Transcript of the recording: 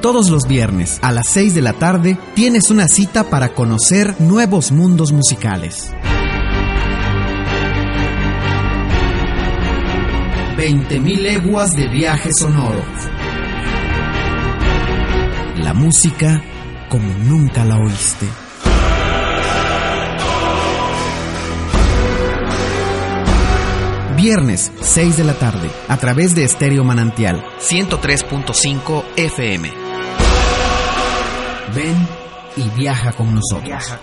Todos los viernes a las 6 de la tarde tienes una cita para conocer nuevos mundos musicales. 20.000 leguas de viaje sonoro. La música como nunca la oíste. Viernes, 6 de la tarde, a través de Estéreo Manantial, 103.5 FM. Ven y viaja con nosotros.